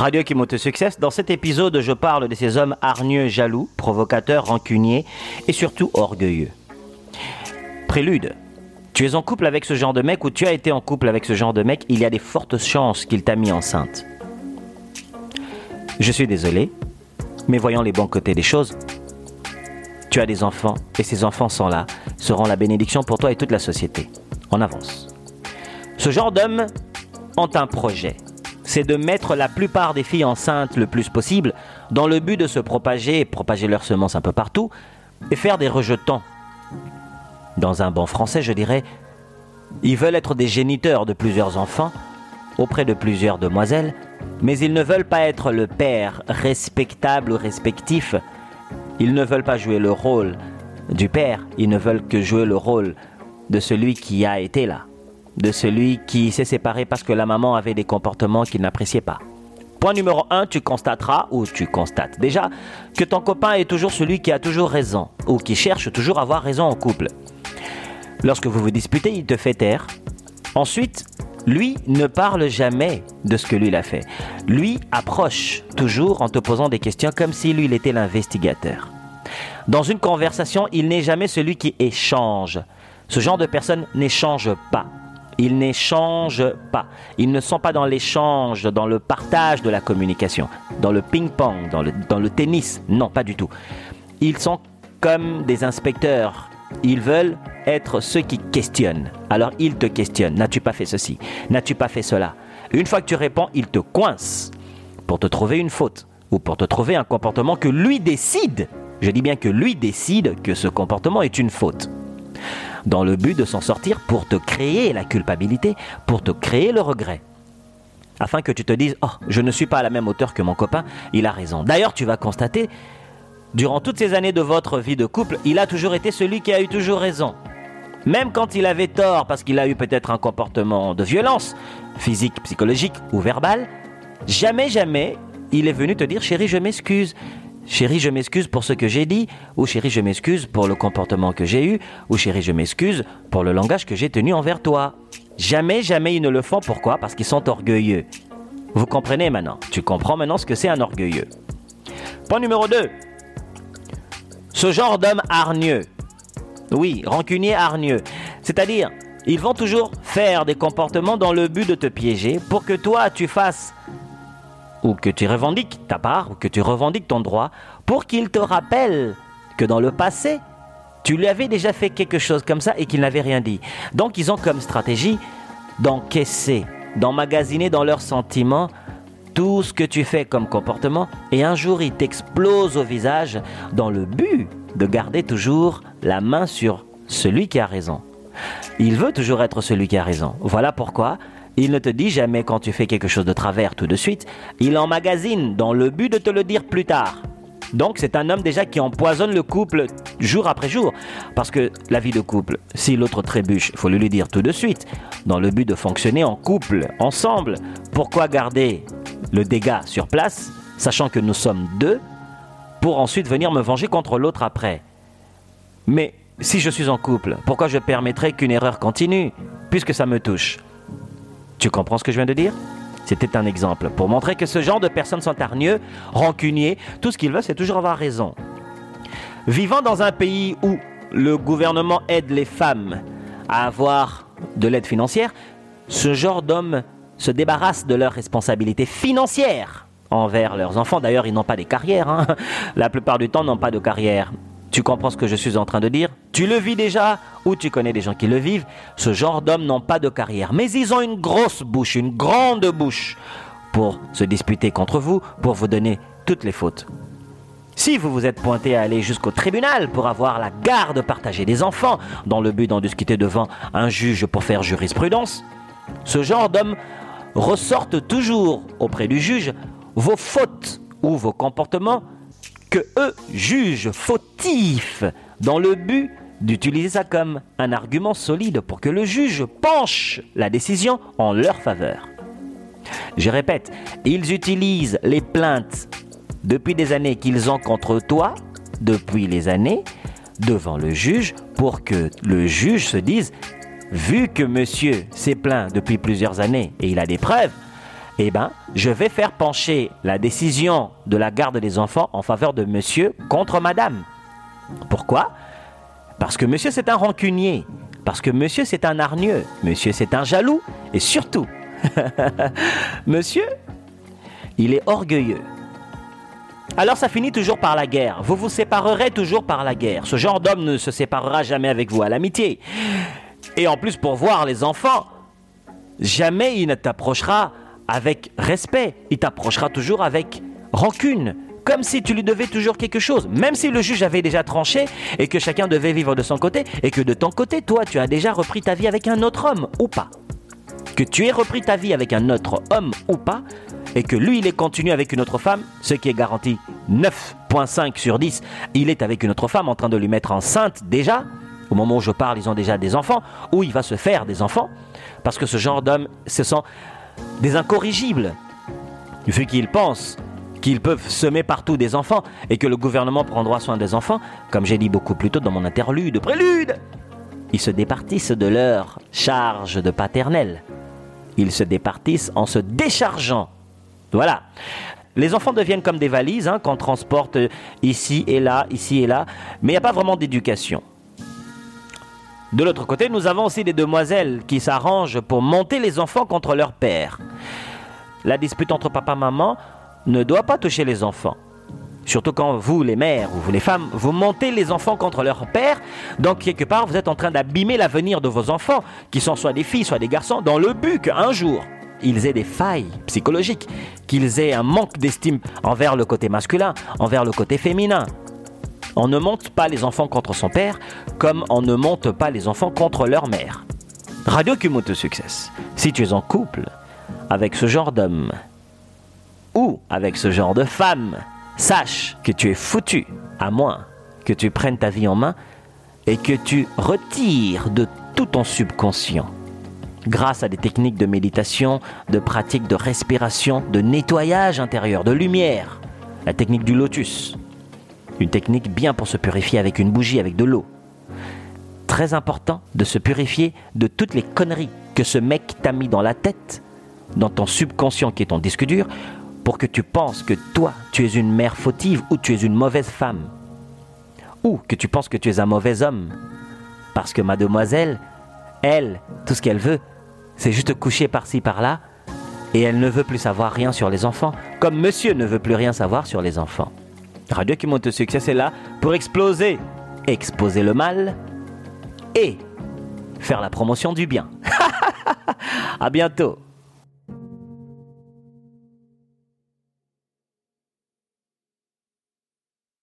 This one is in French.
Radio Kimoto Success. Dans cet épisode, je parle de ces hommes hargneux, jaloux, provocateurs, rancuniers et surtout orgueilleux. Prélude. Tu es en couple avec ce genre de mec ou tu as été en couple avec ce genre de mec, il y a des fortes chances qu'il t'a mis enceinte. Je suis désolé, mais voyons les bons côtés des choses. Tu as des enfants et ces enfants sont là, seront la bénédiction pour toi et toute la société. On avance. Ce genre d'hommes ont un projet. C'est de mettre la plupart des filles enceintes le plus possible dans le but de se propager propager leurs semences un peu partout et faire des rejetons. Dans un bon français, je dirais, ils veulent être des géniteurs de plusieurs enfants auprès de plusieurs demoiselles, mais ils ne veulent pas être le père respectable ou respectif. Ils ne veulent pas jouer le rôle du père, ils ne veulent que jouer le rôle de celui qui a été là de celui qui s'est séparé parce que la maman avait des comportements qu'il n'appréciait pas. Point numéro 1, tu constateras, ou tu constates déjà, que ton copain est toujours celui qui a toujours raison, ou qui cherche toujours à avoir raison en couple. Lorsque vous vous disputez, il te fait taire. Ensuite, lui ne parle jamais de ce que lui a fait. Lui approche toujours en te posant des questions comme si lui il était l'investigateur. Dans une conversation, il n'est jamais celui qui échange. Ce genre de personne n'échange pas. Ils n'échangent pas. Ils ne sont pas dans l'échange, dans le partage de la communication, dans le ping-pong, dans le, tennis. Non, pas du tout. Ils sont comme des inspecteurs. Ils veulent être ceux qui questionnent. Alors ils te questionnent. N'as-tu pas fait ceci? N'as-tu pas fait cela? Une fois que tu réponds, ils te coincent pour te trouver une faute ou pour te trouver un comportement que lui décide. Je dis bien que lui décide que ce comportement est une faute dans le but de s'en sortir pour te créer la culpabilité, pour te créer le regret. Afin que tu te dises, oh, je ne suis pas à la même hauteur que mon copain, il a raison. D'ailleurs, tu vas constater, durant toutes ces années de votre vie de couple, il a toujours été celui qui a eu toujours raison. Même quand il avait tort parce qu'il a eu peut-être un comportement de violence, physique, psychologique ou verbal, jamais, jamais, il est venu te dire, chérie, je m'excuse. Chérie, je m'excuse pour ce que j'ai dit, ou chérie, je m'excuse pour le comportement que j'ai eu, ou chérie, je m'excuse pour le langage que j'ai tenu envers toi. Jamais, jamais ils ne le font. Pourquoi? Parce qu'ils sont orgueilleux. Vous comprenez maintenant? Tu comprends maintenant ce que c'est un orgueilleux? Point numéro 2. Ce genre d'homme hargneux. Oui, rancunier hargneux. C'est-à-dire, ils vont toujours faire des comportements dans le but de te piéger pour que toi, tu fasses ou que tu revendiques ta part, ou que tu revendiques ton droit, pour qu'il te rappelle que dans le passé, tu lui avais déjà fait quelque chose comme ça et qu'il n'avait rien dit. Donc ils ont comme stratégie d'encaisser, d'emmagasiner dans leurs sentiments tout ce que tu fais comme comportement et un jour ils t'explosent au visage dans le but de garder toujours la main sur celui qui a raison. Il veut toujours être celui qui a raison. Voilà pourquoi il ne te dit jamais quand tu fais quelque chose de travers tout de suite, il emmagasine dans le but de te le dire plus tard. Donc c'est un homme déjà qui empoisonne le couple jour après jour. Parce que la vie de couple, si l'autre trébuche, il faut lui dire tout de suite, dans le but de fonctionner en couple, ensemble. Pourquoi garder le dégât sur place, sachant que nous sommes deux, pour ensuite venir me venger contre l'autre après? Mais si je suis en couple, pourquoi je permettrais qu'une erreur continue, puisque ça me touche? Tu comprends ce que je viens de dire? C'était un exemple pour montrer que ce genre de personnes sont hargneux, rancuniers. Tout ce qu'ils veulent, c'est toujours avoir raison. Vivant dans un pays où le gouvernement aide les femmes à avoir de l'aide financière, ce genre d'hommes se débarrassent de leurs responsabilités financières envers leurs enfants. D'ailleurs, ils n'ont pas des carrières. Hein. La plupart du temps, n'ont pas de carrière. Tu comprends ce que je suis en train de dire? Tu le vis déjà ou tu connais des gens qui le vivent Ce genre d'hommes n'ont pas de carrière, mais ils ont une grosse bouche, une grande bouche pour se disputer contre vous, pour vous donner toutes les fautes. Si vous vous êtes pointé à aller jusqu'au tribunal pour avoir la garde partagée des enfants, dans le but d'en discuter devant un juge pour faire jurisprudence, ce genre d'hommes ressortent toujours auprès du juge vos fautes ou vos comportements que eux jugent fautifs dans le but d'utiliser ça comme un argument solide pour que le juge penche la décision en leur faveur. Je répète, ils utilisent les plaintes depuis des années qu'ils ont contre toi, depuis les années, devant le juge, pour que le juge se dise, vu que monsieur s'est plaint depuis plusieurs années et il a des preuves, eh ben, je vais faire pencher la décision de la garde des enfants en faveur de monsieur contre madame. Pourquoi? Parce que monsieur c'est un rancunier, parce que monsieur c'est un hargneux, monsieur c'est un jaloux, et surtout, monsieur, il est orgueilleux. Alors ça finit toujours par la guerre. Vous vous séparerez toujours par la guerre. Ce genre d'homme ne se séparera jamais avec vous à l'amitié. Et en plus, pour voir les enfants, jamais il ne t'approchera avec respect. Il t'approchera toujours avec rancune. Comme si tu lui devais toujours quelque chose. Même si le juge avait déjà tranché et que chacun devait vivre de son côté et que de ton côté, toi, tu as déjà repris ta vie avec un autre homme ou pas. Que tu aies repris ta vie avec un autre homme ou pas, et que lui, il est continué avec une autre femme, ce qui est garanti 9.5 sur 10, il est avec une autre femme en train de lui mettre enceinte déjà, au moment où je parle, ils ont déjà des enfants, ou il va se faire des enfants, parce que ce genre d'hommes, ce sont des incorrigibles, vu qu'ils pensent qu'ils peuvent semer partout des enfants et que le gouvernement prendra soin des enfants, comme j'ai dit beaucoup plus tôt dans mon interlude, prélude, ils se départissent de leur charge de paternel. Ils se départissent en se déchargeant. Voilà. Les enfants deviennent comme des valises hein, qu'on transporte ici et là, ici et là, mais il n'y a pas vraiment d'éducation. De l'autre côté, nous avons aussi des demoiselles qui s'arrangent pour monter les enfants contre leur père. La dispute entre papa et maman ne doit pas toucher les enfants. Surtout quand vous, les mères ou vous, les femmes, vous montez les enfants contre leur père. Donc, quelque part, vous êtes en train d'abîmer l'avenir de vos enfants, qui sont soit des filles, soit des garçons, dans le but qu'un jour, ils aient des failles psychologiques, qu'ils aient un manque d'estime envers le côté masculin, envers le côté féminin. On ne monte pas les enfants contre son père comme on ne monte pas les enfants contre leur mère. Radio Kumoto Success. Si tu es en couple avec ce genre d'homme ou avec ce genre de femme, sache que tu es foutu, à moins que tu prennes ta vie en main et que tu retires de tout ton subconscient, grâce à des techniques de méditation, de pratiques de respiration, de nettoyage intérieur, de lumière, la technique du lotus, une technique bien pour se purifier avec une bougie, avec de l'eau. Très important de se purifier de toutes les conneries que ce mec t'a mis dans la tête, dans ton subconscient qui est ton disque dur, que tu penses que toi, tu es une mère fautive ou tu es une mauvaise femme. Ou que tu penses que tu es un mauvais homme. Parce que mademoiselle, elle, tout ce qu'elle veut, c'est juste coucher par-ci par-là, et elle ne veut plus savoir rien sur les enfants, comme monsieur ne veut plus rien savoir sur les enfants. Radio qui monte succès, c'est là pour exploser, exposer le mal et faire la promotion du bien. à bientôt.